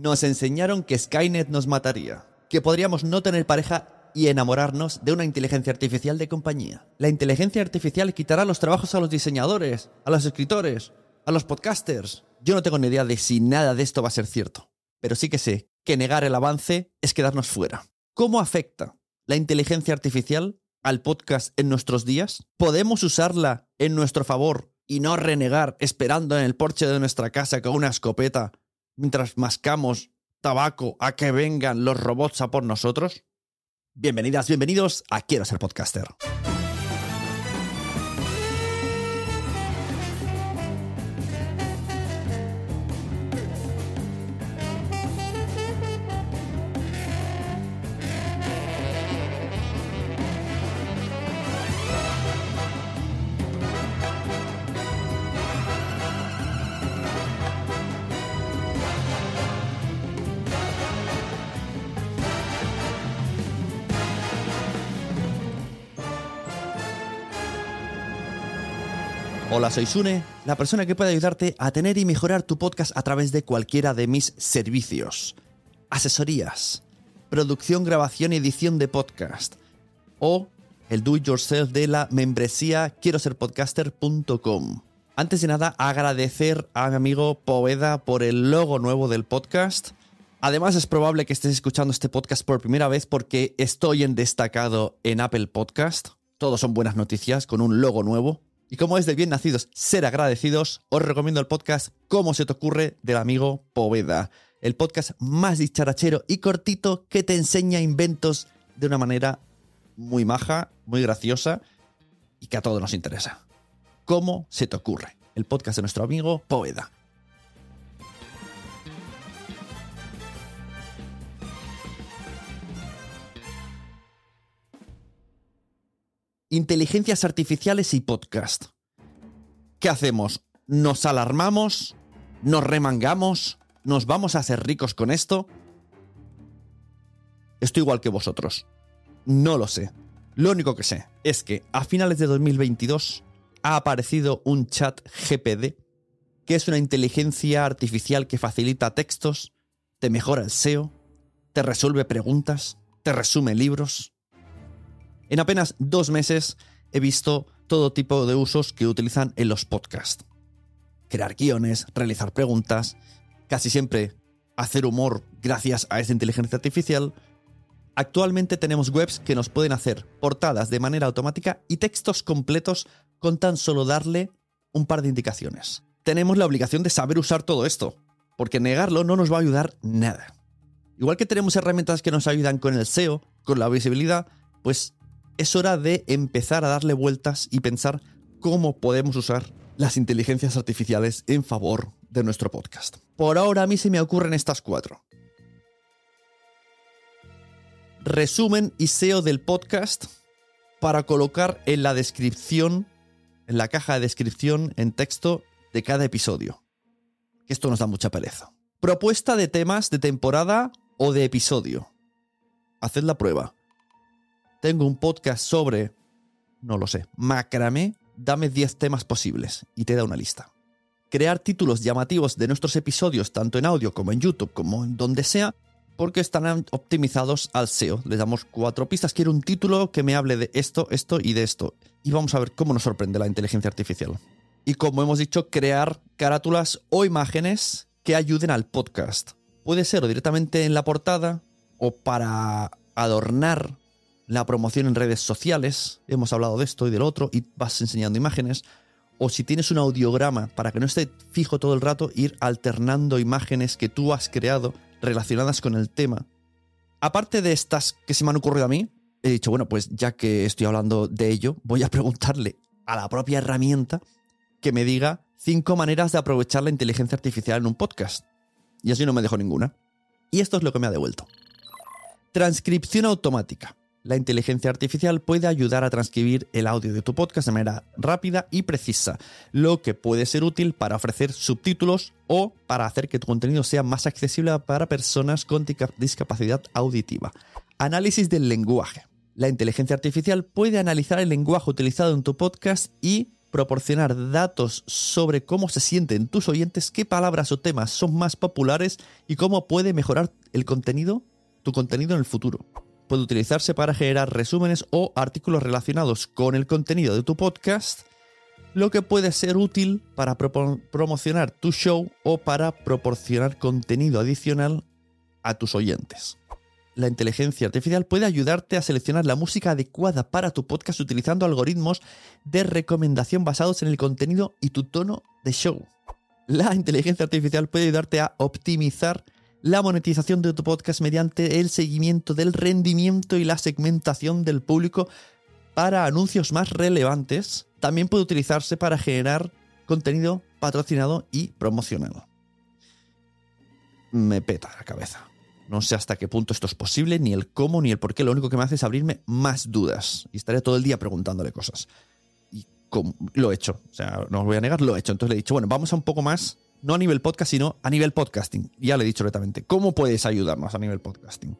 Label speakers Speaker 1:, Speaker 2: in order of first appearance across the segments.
Speaker 1: Nos enseñaron que Skynet nos mataría, que podríamos no tener pareja y enamorarnos de una inteligencia artificial de compañía. La inteligencia artificial quitará los trabajos a los diseñadores, a los escritores, a los podcasters. Yo no tengo ni idea de si nada de esto va a ser cierto, pero sí que sé que negar el avance es quedarnos fuera. ¿Cómo afecta la inteligencia artificial al podcast en nuestros días? ¿Podemos usarla en nuestro favor y no renegar esperando en el porche de nuestra casa con una escopeta mientras mascamos tabaco a que vengan los robots a por nosotros? Bienvenidas, bienvenidos a Quiero ser podcaster. Hola, soy Sune, la persona que puede ayudarte a tener y mejorar tu podcast a través de cualquiera de mis servicios. Asesorías, producción, grabación y edición de podcast. O el do it yourself de la membresía quiero ser podcaster.com. Antes de nada, agradecer a mi amigo Poveda por el logo nuevo del podcast. Además, es probable que estés escuchando este podcast por primera vez porque estoy en destacado en Apple Podcast. Todos son buenas noticias con un logo nuevo. Y como es de bien nacidos ser agradecidos, os recomiendo el podcast Cómo se te ocurre del amigo Poveda. El podcast más dicharachero y cortito que te enseña inventos de una manera muy maja, muy graciosa y que a todos nos interesa. ¿Cómo se te ocurre? El podcast de nuestro amigo Poveda. Inteligencias artificiales y podcast. ¿Qué hacemos? ¿Nos alarmamos? ¿Nos remangamos? ¿Nos vamos a hacer ricos con esto? Estoy igual que vosotros. No lo sé. Lo único que sé es que a finales de 2022 ha aparecido un chat GPD, que es una inteligencia artificial que facilita textos, te mejora el SEO, te resuelve preguntas, te resume libros. En apenas dos meses he visto todo tipo de usos que utilizan en los podcasts. crear guiones, realizar preguntas, casi siempre hacer humor gracias a esta inteligencia artificial. Actualmente tenemos webs que nos pueden hacer portadas de manera automática y textos completos con tan solo darle un par de indicaciones. Tenemos la obligación de saber usar todo esto, porque negarlo no nos va a ayudar nada. Igual que tenemos herramientas que nos ayudan con el SEO, con la visibilidad, pues es hora de empezar a darle vueltas y pensar cómo podemos usar las inteligencias artificiales en favor de nuestro podcast. Por ahora a mí se me ocurren estas cuatro. Resumen y SEO del podcast para colocar en la descripción, en la caja de descripción en texto de cada episodio. Esto nos da mucha pereza. Propuesta de temas de temporada o de episodio. Haced la prueba. Tengo un podcast sobre, no lo sé, macramé. Dame 10 temas posibles y te da una lista. Crear títulos llamativos de nuestros episodios, tanto en audio como en YouTube, como en donde sea, porque están optimizados al SEO. Le damos cuatro pistas. Quiero un título que me hable de esto, esto y de esto. Y vamos a ver cómo nos sorprende la inteligencia artificial. Y como hemos dicho, crear carátulas o imágenes que ayuden al podcast. Puede ser directamente en la portada o para adornar la promoción en redes sociales. Hemos hablado de esto y del otro y vas enseñando imágenes. O si tienes un audiograma para que no esté fijo todo el rato, ir alternando imágenes que tú has creado relacionadas con el tema. Aparte de estas que se me han ocurrido a mí, he dicho, bueno, pues ya que estoy hablando de ello, voy a preguntarle a la propia herramienta que me diga cinco maneras de aprovechar la inteligencia artificial en un podcast. Y así no me dejo ninguna. Y esto es lo que me ha devuelto. Transcripción automática. La inteligencia artificial puede ayudar a transcribir el audio de tu podcast de manera rápida y precisa, lo que puede ser útil para ofrecer subtítulos o para hacer que tu contenido sea más accesible para personas con discapacidad auditiva. Análisis del lenguaje. La inteligencia artificial puede analizar el lenguaje utilizado en tu podcast y proporcionar datos sobre cómo se sienten tus oyentes, qué palabras o temas son más populares y cómo puede mejorar el contenido, tu contenido en el futuro. Puede utilizarse para generar resúmenes o artículos relacionados con el contenido de tu podcast, lo que puede ser útil para promocionar tu show o para proporcionar contenido adicional a tus oyentes la inteligencia artificial puede ayudarte a seleccionar la música adecuada para tu podcast utilizando algoritmos de recomendación basados en el contenido y tu tono de show. La inteligencia artificial puede ayudarte a optimizar la monetización de tu podcast mediante el seguimiento del rendimiento y la segmentación del público para anuncios más relevantes. También puede utilizarse para generar contenido patrocinado y promocionado. Me peta la cabeza. No sé hasta qué punto esto es posible, ni el cómo, ni el por qué. Lo único que me hace es abrirme más dudas. Y estaré todo el día preguntándole cosas. Y lo he hecho. O sea, no os voy a negar, lo he hecho. Entonces le he dicho, bueno, vamos a un poco más, no a nivel podcast, sino a nivel podcasting. ya le he dicho directamente, ¿cómo puedes ayudarnos a nivel podcasting?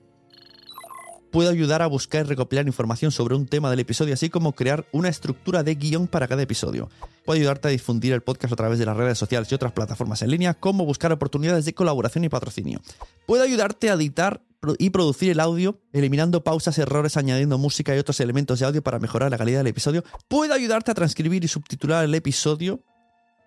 Speaker 1: puede ayudar a buscar y recopilar información sobre un tema del episodio, así como crear una estructura de guion para cada episodio. Puede ayudarte a difundir el podcast a través de las redes sociales y otras plataformas en línea, como buscar oportunidades de colaboración y patrocinio. Puede ayudarte a editar y producir el audio, eliminando pausas, errores, añadiendo música y otros elementos de audio para mejorar la calidad del episodio. Puede ayudarte a transcribir y subtitular el episodio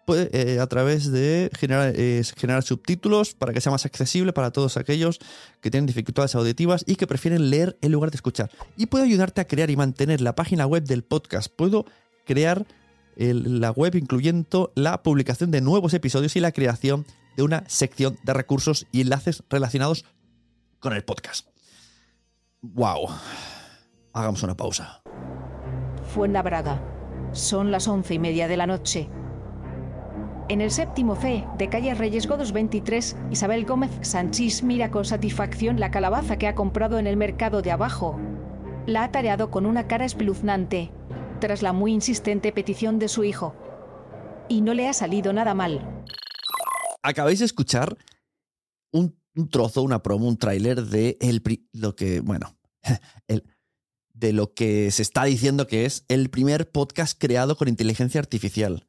Speaker 1: eh, a través de generar, eh, generar subtítulos para que sea más accesible para todos aquellos que tienen dificultades auditivas y que prefieren leer en lugar de escuchar. Y puedo ayudarte a crear y mantener la página web del podcast. Puedo crear la web incluyendo la publicación de nuevos episodios y la creación de una sección de recursos y enlaces relacionados con el podcast. ¡Wow! Hagamos una pausa.
Speaker 2: Fuenlabrada. Son las once y media de la noche. En el séptimo fe de calle Reyes Godos 23, Isabel Gómez Sanchís mira con satisfacción la calabaza que ha comprado en el mercado de abajo. La ha tareado con una cara espeluznante, tras la muy insistente petición de su hijo. Y no le ha salido nada mal.
Speaker 1: Acabáis de escuchar un, trozo, una promo, un tráiler de el, lo que, bueno, de lo que se está diciendo que es el primer podcast creado con inteligencia artificial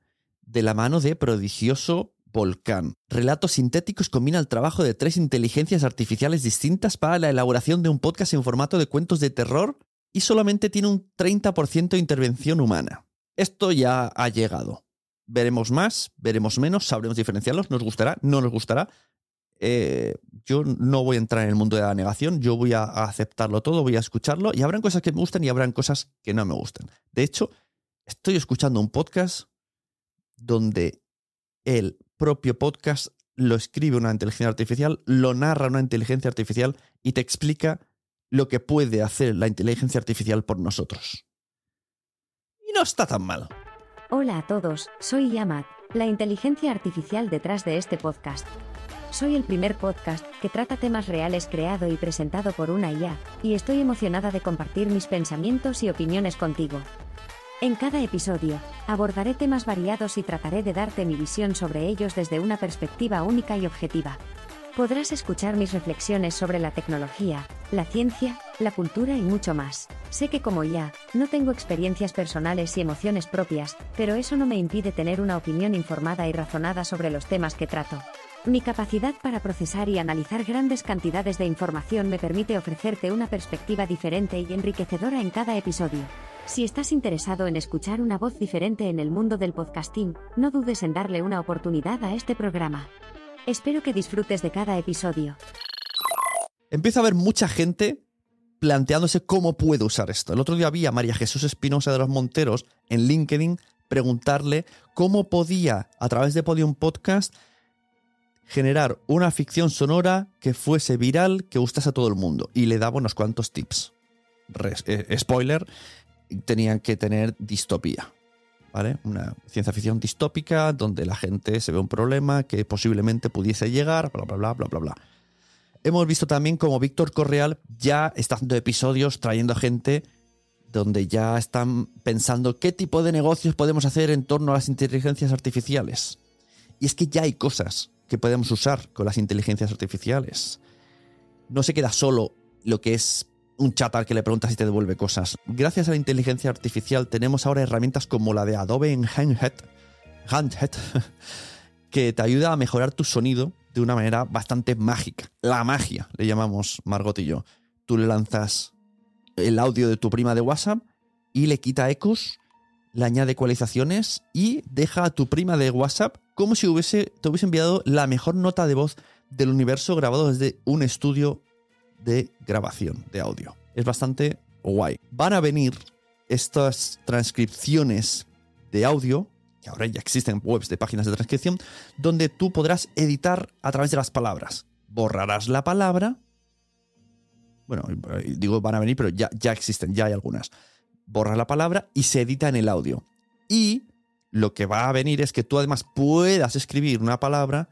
Speaker 1: de la mano de prodigioso Volcán. Relatos sintéticos combina el trabajo de tres inteligencias artificiales distintas para la elaboración de un podcast en formato de cuentos de terror y solamente tiene un 30% de intervención humana. Esto ya ha llegado. Veremos más, veremos menos, sabremos diferenciarlos, nos gustará, no nos gustará. Eh, yo no voy a entrar en el mundo de la negación, yo voy a aceptarlo todo, voy a escucharlo y habrán cosas que me gustan y habrán cosas que no me gustan. De hecho, estoy escuchando un podcast donde el propio podcast lo escribe una inteligencia artificial, lo narra una inteligencia artificial y te explica lo que puede hacer la inteligencia artificial por nosotros. Y no está tan mal.
Speaker 3: Hola a todos, soy Yamat, la inteligencia artificial detrás de este podcast. Soy el primer podcast que trata temas reales creado y presentado por una IA, y estoy emocionada de compartir mis pensamientos y opiniones contigo. En cada episodio, abordaré temas variados y trataré de darte mi visión sobre ellos desde una perspectiva única y objetiva. Podrás escuchar mis reflexiones sobre la tecnología, la ciencia, la cultura y mucho más. Sé que como ya, no tengo experiencias personales y emociones propias, pero eso no me impide tener una opinión informada y razonada sobre los temas que trato. Mi capacidad para procesar y analizar grandes cantidades de información me permite ofrecerte una perspectiva diferente y enriquecedora en cada episodio. Si estás interesado en escuchar una voz diferente en el mundo del podcasting, no dudes en darle una oportunidad a este programa. Espero que disfrutes de cada episodio.
Speaker 1: Empieza a haber mucha gente planteándose cómo puedo usar esto. El otro día vi a María Jesús Espinosa de los Monteros en LinkedIn preguntarle cómo podía, a través de Podium Podcast, generar una ficción sonora que fuese viral, que gustase a todo el mundo. Y le daba unos cuantos tips. Eh, spoiler, tenían que tener distopía. ¿Vale? Una ciencia ficción distópica donde la gente se ve un problema que posiblemente pudiese llegar, bla, bla, bla, bla, bla, bla. Hemos visto también como Víctor Correal ya está haciendo episodios trayendo gente donde ya están pensando qué tipo de negocios podemos hacer en torno a las inteligencias artificiales. Y es que ya hay cosas que podemos usar con las inteligencias artificiales. No se queda solo lo que es un chat al que le preguntas y te devuelve cosas. Gracias a la inteligencia artificial tenemos ahora herramientas como la de Adobe en Handhead, que te ayuda a mejorar tu sonido de una manera bastante mágica. La magia, le llamamos Margot y yo. Tú le lanzas el audio de tu prima de WhatsApp y le quita ecos, le añade ecualizaciones y deja a tu prima de WhatsApp como si hubiese, te hubiese enviado la mejor nota de voz del universo grabado desde un estudio de grabación de audio. Es bastante guay. Van a venir estas transcripciones de audio, que ahora ya existen webs de páginas de transcripción, donde tú podrás editar a través de las palabras. Borrarás la palabra. Bueno, digo van a venir, pero ya, ya existen, ya hay algunas. Borras la palabra y se edita en el audio. Y lo que va a venir es que tú además puedas escribir una palabra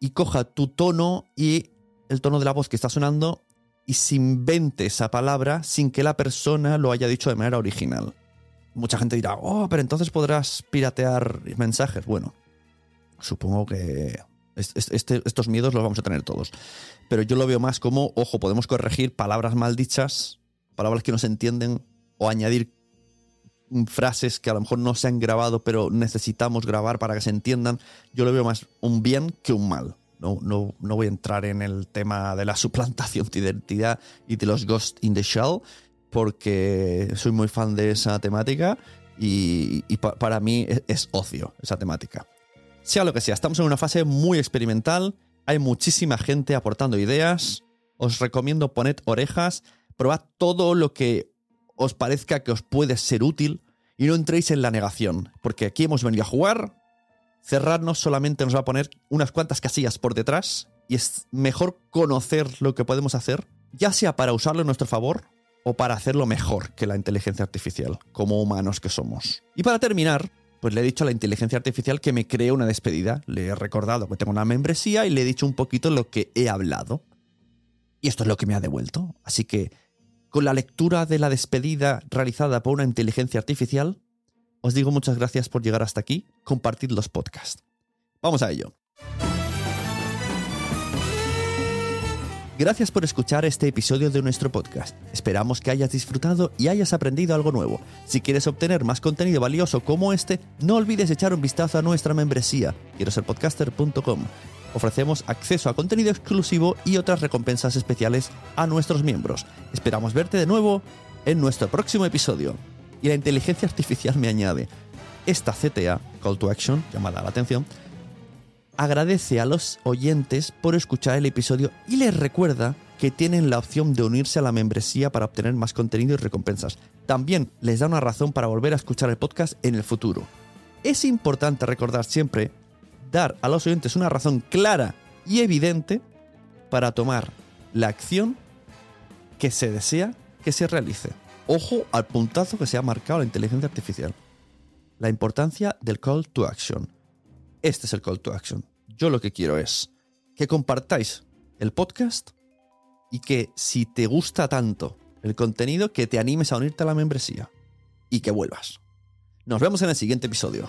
Speaker 1: y coja tu tono y el tono de la voz que está sonando y se invente esa palabra sin que la persona lo haya dicho de manera original. Mucha gente dirá, oh, pero entonces podrás piratear mensajes. Bueno, supongo que este, estos miedos los vamos a tener todos. Pero yo lo veo más como, ojo, podemos corregir palabras mal dichas, palabras que no se entienden, o añadir frases que a lo mejor no se han grabado, pero necesitamos grabar para que se entiendan. Yo lo veo más un bien que un mal. No, no, no, voy a entrar en el tema de la suplantación de identidad y de los Ghost in the Shell, porque soy muy fan de esa temática y, para mí es, es, ocio esa temática. Sea lo que sea, estamos en una fase muy experimental, hay muchísima gente aportando ideas, os recomiendo poned orejas, probad todo lo que os parezca que os puede ser útil y no entréis en la negación, porque aquí hemos venido a jugar, cerrarnos solamente nos va a poner unas cuantas casillas por detrás y es mejor conocer lo que podemos hacer, ya sea para usarlo en nuestro favor o para hacerlo mejor que la inteligencia artificial, como humanos que somos. Y para terminar, pues le he dicho a la inteligencia artificial que me cree una despedida, le he recordado que tengo una membresía y le he dicho un poquito lo que he hablado. Y esto es lo que me ha devuelto. Así que, con la lectura de la despedida realizada por una inteligencia artificial, os digo muchas gracias por llegar hasta aquí, compartid los podcasts. Vamos a ello. Gracias por escuchar este episodio de nuestro podcast. Esperamos que hayas disfrutado y hayas aprendido algo nuevo. Si quieres obtener más contenido valioso como este, no olvides echar un vistazo a nuestra membresía, quiero. Ofrecemos acceso a contenido exclusivo y otras recompensas especiales a nuestros miembros. Esperamos verte de nuevo en nuestro próximo episodio y la inteligencia artificial me añade, esta CTA, Call to Action, llamada la atención, agradece a los oyentes por escuchar el episodio y les recuerda que tienen la opción de unirse a la membresía para obtener más contenido y recompensas. También les da una razón para volver a escuchar el podcast en el futuro. Es importante recordar siempre dar a los oyentes una razón clara y evidente para tomar la acción que se desea que se realice. Ojo al puntazo que se ha marcado la inteligencia artificial. La importancia del call to action. Este es el call to action. Yo lo que quiero es que compartáis el podcast y que si te gusta tanto el contenido, que te animes a unirte a la membresía y que vuelvas. Nos vemos en el siguiente episodio.